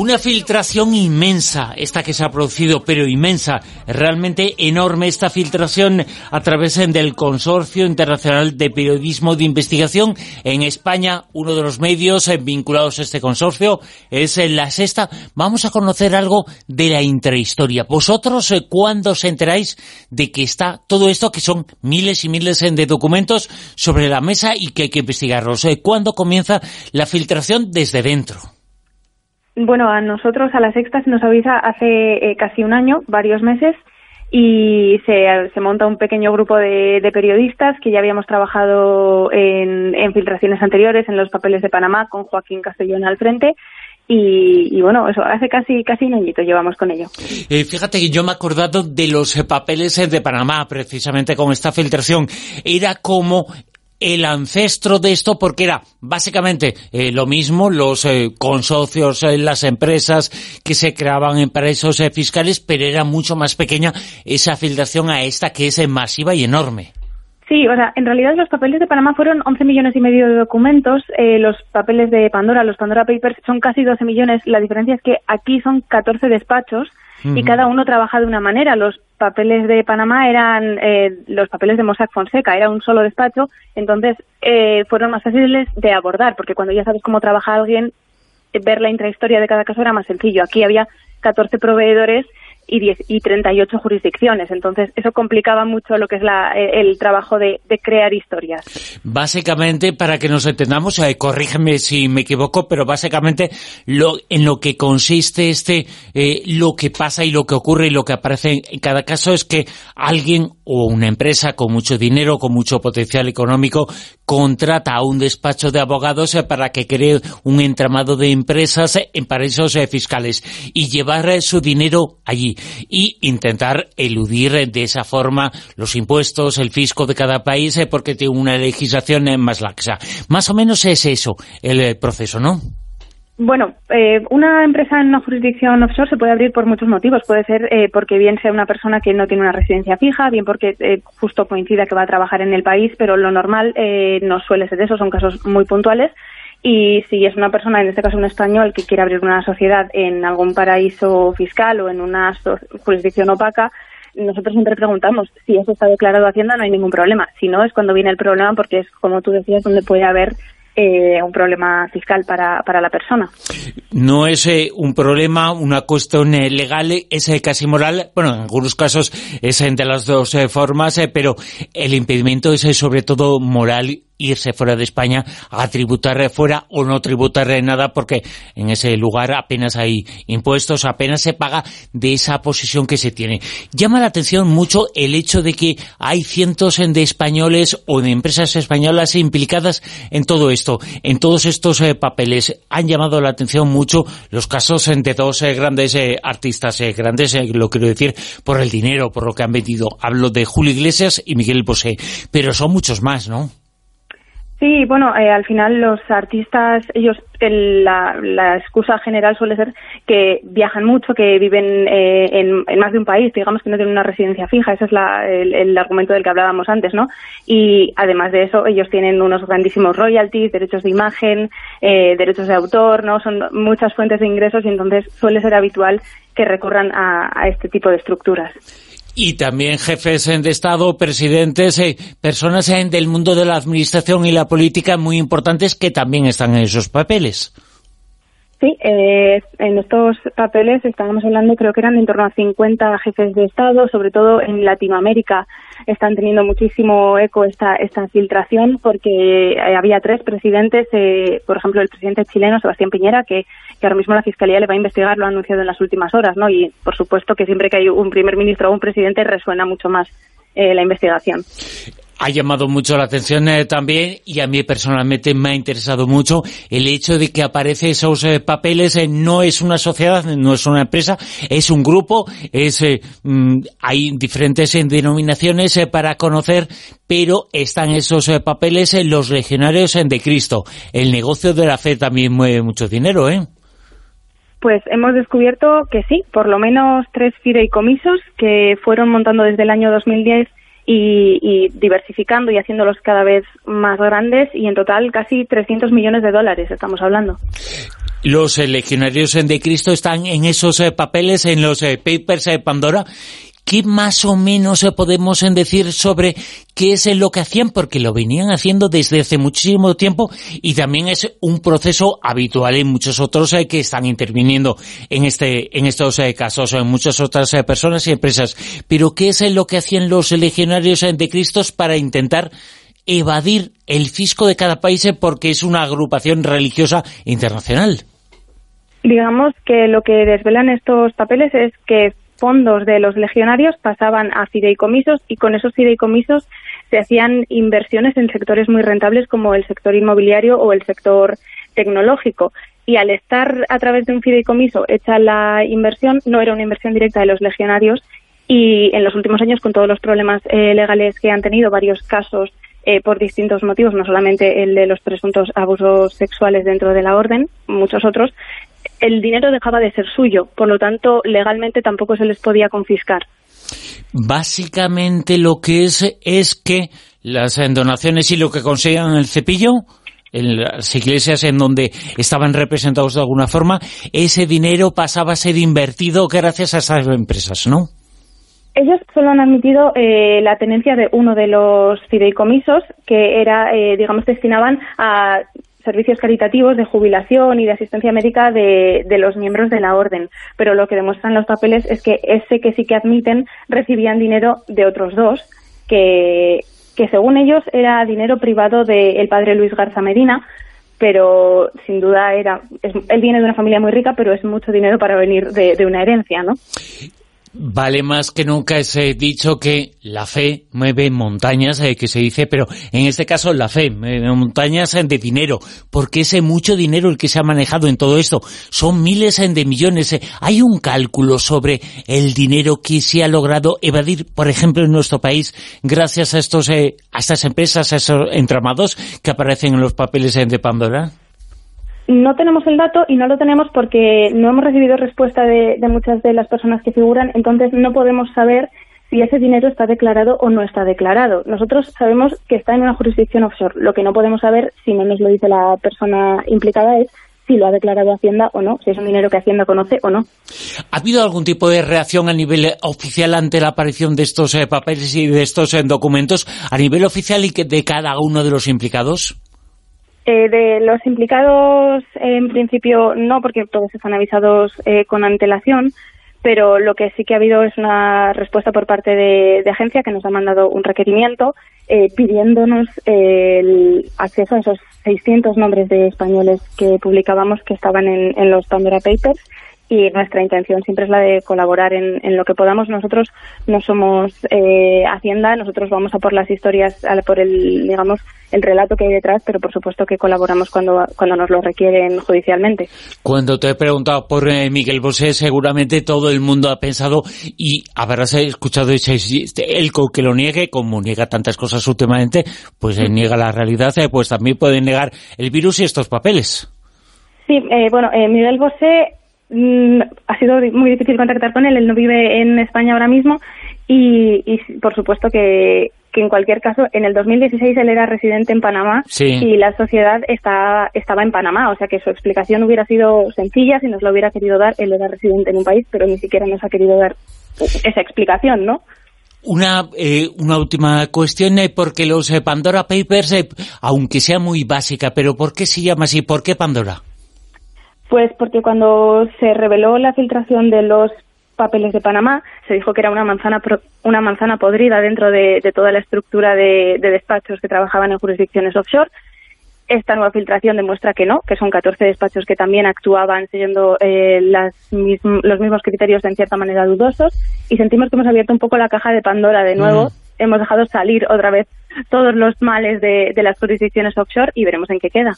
Una filtración inmensa, esta que se ha producido, pero inmensa, realmente enorme esta filtración a través del Consorcio Internacional de Periodismo de Investigación. En España, uno de los medios eh, vinculados a este consorcio es eh, La Sexta. Vamos a conocer algo de la intrahistoria. ¿Vosotros eh, cuándo os enteráis de que está todo esto, que son miles y miles de documentos sobre la mesa y que hay que investigarlos? ¿Cuándo comienza la filtración desde dentro? Bueno, a nosotros, a la Sexta, se nos avisa hace eh, casi un año, varios meses, y se, se monta un pequeño grupo de, periodistas que ya habíamos trabajado en, filtraciones anteriores, en los papeles de Panamá, con Joaquín Castellón al frente. Y, y, bueno, eso hace casi casi un añito llevamos con ello. Eh, fíjate que yo me he acordado de los papeles de Panamá, precisamente con esta filtración. Era como el ancestro de esto porque era básicamente eh, lo mismo, los eh, consocios, eh, las empresas que se creaban en paraísos eh, fiscales, pero era mucho más pequeña esa filtración a esta que es eh, masiva y enorme. Sí, o sea, en realidad los papeles de Panamá fueron 11 millones y medio de documentos, los papeles de Pandora, los Pandora Papers son casi 12 millones, la diferencia es que aquí son 14 despachos, Y cada uno trabaja de una manera. Los papeles de Panamá eran eh, los papeles de Mossack Fonseca, era un solo despacho, entonces eh, fueron más fáciles de abordar, porque cuando ya sabes cómo trabaja alguien, ver la intrahistoria de cada caso era más sencillo. Aquí había 14 proveedores y, 10, y 38 jurisdicciones. Entonces, eso complicaba mucho lo que es la, el trabajo de, crear historias. Básicamente, para que nos entendamos, eh, corrígeme si me equivoco, pero básicamente lo, en lo que consiste este, eh, lo que pasa y lo que ocurre y lo que aparece en cada caso es que alguien o una empresa con mucho dinero, con mucho potencial económico, contrata a un despacho de abogados eh, para que cree un entramado de empresas en paraísos eh, fiscales y llevar eh, su dinero allí y intentar eludir de esa forma los impuestos, el fisco de cada país, porque tiene una legislación más laxa. Más o menos es eso el proceso, ¿no? Bueno, eh, una empresa en una jurisdicción offshore se puede abrir por muchos motivos. Puede ser eh, porque bien sea una persona que no tiene una residencia fija, bien porque eh, justo coincida que va a trabajar en el país, pero lo normal no suele ser eso, son casos muy puntuales. Y si es una persona, en este caso un español, que quiere abrir una sociedad en algún paraíso fiscal o en una jurisdicción opaca, nosotros siempre preguntamos si eso está declarado Hacienda, no hay ningún problema. Si no, es cuando viene el problema, porque es, como tú decías, donde puede haber eh, un problema fiscal para, para la persona. No es eh, un problema, una cuestión eh, legal, es eh, casi moral, bueno, en algunos casos es de las dos eh, formas, pero el impedimento es sobre todo moral irse fuera de España a tributar fuera o no tributar nada porque en ese lugar apenas hay impuestos, apenas se paga de esa posición que se tiene. Llama la atención mucho el hecho de que hay cientos de españoles o de empresas españolas implicadas en todo esto, en todos estos eh, papeles. Han llamado la atención mucho los casos de dos eh, grandes eh, artistas, grandes, lo quiero decir, por el dinero, por lo que han vendido. Hablo de Julio Iglesias y Miguel Bosé, pero son muchos más, ¿no? Sí, bueno, eh, al final los artistas, ellos, el, la, la, excusa general suele ser que viajan mucho, que viven eh, en, más de un país, digamos que no tienen una residencia fija, ese es la, el, el, argumento del que hablábamos antes, ¿no? Y además de eso, ellos tienen unos grandísimos royalties, derechos de imagen, eh, derechos de autor, ¿no? Son muchas fuentes de ingresos y entonces suele ser habitual que recurran a, a este tipo de estructuras y también jefes de Estado, presidentes, eh, personas eh, del mundo de la administración y la política muy importantes que también están en esos papeles. Sí, eh, en estos papeles estábamos hablando, creo que eran en torno a 50 jefes de Estado, sobre todo en Latinoamérica están teniendo muchísimo eco esta, esta filtración porque eh, había tres presidentes, eh, por ejemplo el presidente chileno Sebastián Piñera, que, que ahora mismo la Fiscalía le va a investigar, lo ha anunciado en las últimas horas, ¿no? Y por supuesto que siempre que hay un primer ministro o un presidente resuena mucho más eh, la investigación. Ha llamado mucho la atención eh, también y a mí personalmente me ha interesado mucho el hecho de que aparece esos eh, papeles, eh, no es una sociedad, no es una empresa, es un grupo, es mm, hay diferentes denominaciones para conocer, pero están esos papeles en los legionarios de Cristo. El negocio de la fe también mueve mucho dinero, ¿eh? Pues hemos descubierto que sí, por lo menos tres fideicomisos que fueron montando desde el año 2010 y, diversificando y haciéndolos cada vez más grandes y en total casi 300 millones de dólares estamos hablando. Los legionarios de Cristo están en esos eh, papeles, en los eh, papers de Pandora ¿qué más o menos podemos decir sobre qué es lo que hacían? Porque lo venían haciendo desde hace muchísimo tiempo y también es un proceso habitual en muchos otros eh, que están interviniendo en este en estos eh, casos, en muchas otras eh, personas y empresas. Pero ¿qué es lo que hacían los legionarios de Cristo para intentar evadir el fisco de cada país porque es una agrupación religiosa internacional? Digamos que lo que desvelan estos papeles es que fondos de los legionarios pasaban a fideicomisos y con esos fideicomisos se hacían inversiones en sectores muy rentables como el sector inmobiliario o el sector tecnológico. Y al estar a través de un fideicomiso hecha la inversión, no era una inversión directa de los legionarios y en los últimos años, con todos los problemas eh, legales que han tenido, varios casos eh, por distintos motivos, no solamente el de los presuntos abusos sexuales dentro de la orden, muchos otros, el dinero dejaba de ser suyo, por lo tanto, legalmente tampoco se les podía confiscar. Básicamente lo que es es que las donaciones y lo que consigan el cepillo en las iglesias en donde estaban representados de alguna forma, ese dinero pasaba a ser invertido gracias a esas empresas, ¿no? Ellos solo han admitido eh, la tenencia de uno de los fideicomisos que era, eh, digamos, destinaban a servicios caritativos de jubilación y de asistencia médica de, los miembros de la orden. Pero lo que demuestran los papeles es que ese que sí que admiten recibían dinero de otros dos, que, que según ellos era dinero privado del padre Luis Garza Medina, pero sin duda era él viene de una familia muy rica, pero es mucho dinero para venir de, de una herencia, ¿no? Vale más que nunca ese dicho que la fe mueve montañas, eh, que se dice, pero en este caso la fe mueve montañas de dinero, porque ese mucho dinero el que se ha manejado en todo esto. Son miles de millones. Eh. Hay un cálculo sobre el dinero que se ha logrado evadir, por ejemplo, en nuestro país, gracias a estos eh, a estas empresas, a esos entramados que aparecen en los papeles de Pandora. No tenemos el dato y no lo tenemos porque no hemos recibido respuesta de, muchas de las personas que figuran, entonces no podemos saber si ese dinero está declarado o no está declarado. Nosotros sabemos que está en una jurisdicción offshore. Lo que no podemos saber, si no nos lo dice la persona implicada, es si lo ha declarado Hacienda o no, si es un dinero que Hacienda conoce o no. ¿Ha habido algún tipo de reacción a nivel oficial ante la aparición de estos eh, papeles y de estos eh, documentos a nivel oficial y que de cada uno de los implicados? Eh, de los implicados, en principio no, porque todos están avisados eh, con antelación, pero lo que sí que ha habido es una respuesta por parte de, agencia que nos ha mandado un requerimiento eh, pidiéndonos el acceso a esos 600 nombres de españoles que publicábamos que estaban en, en los Pandora Papers y nuestra intención siempre es la de colaborar en, lo que podamos. Nosotros no somos eh, Hacienda, nosotros vamos a por las historias, por el, digamos, el relato que hay detrás, pero por supuesto que colaboramos cuando, cuando nos lo requieren judicialmente. Cuando te he preguntado por eh, Miguel Bosé, seguramente todo el mundo ha pensado y habrás escuchado ese, el que lo niegue, como niega tantas cosas últimamente, pues eh, niega la realidad, pues también puede negar el virus y estos papeles. Sí, bueno, Miguel Bosé Mm, ha sido muy difícil contactar con él, él no vive en España ahora mismo y, por supuesto que, en cualquier caso, en el 2016 él era residente en Panamá y la sociedad estaba en Panamá, o sea que su explicación hubiera sido sencilla si nos lo hubiera querido dar, él era residente en un país, pero ni siquiera nos ha querido dar esa explicación, ¿no? Una, eh, una última cuestión, eh, porque los eh, Pandora Papers, aunque sea muy básica, pero ¿por qué se llama así? ¿Por qué Pandora? Pues porque cuando se reveló la filtración de los papeles de Panamá, se dijo que era una manzana una manzana podrida dentro de, toda la estructura de, despachos que trabajaban en jurisdicciones offshore. Esta nueva filtración demuestra que no, que son 14 despachos que también actuaban siguiendo eh, los mismos criterios de en cierta manera dudosos y sentimos que hemos abierto un poco la caja de Pandora de nuevo hemos dejado salir otra vez todos los males de, las jurisdicciones offshore y veremos en qué queda.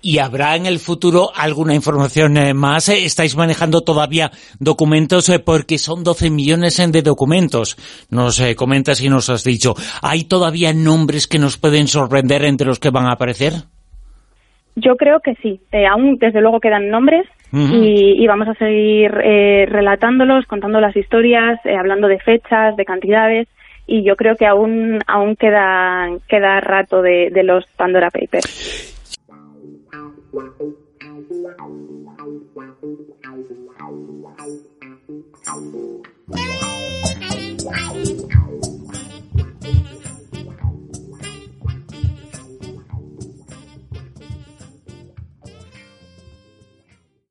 ¿Y habrá en el futuro alguna información eh, más? ¿Estáis manejando todavía documentos? Eh, porque son 12 millones de documentos. Nos eh, comentas y nos has dicho. ¿Hay todavía nombres que nos pueden sorprender entre los que van a aparecer? Yo creo que sí. aún, desde luego, quedan nombres y, vamos a seguir relatándolos, contando las historias, hablando de fechas, de cantidades y yo creo que aún aún queda queda rato de, de los Pandora Papers. Wow.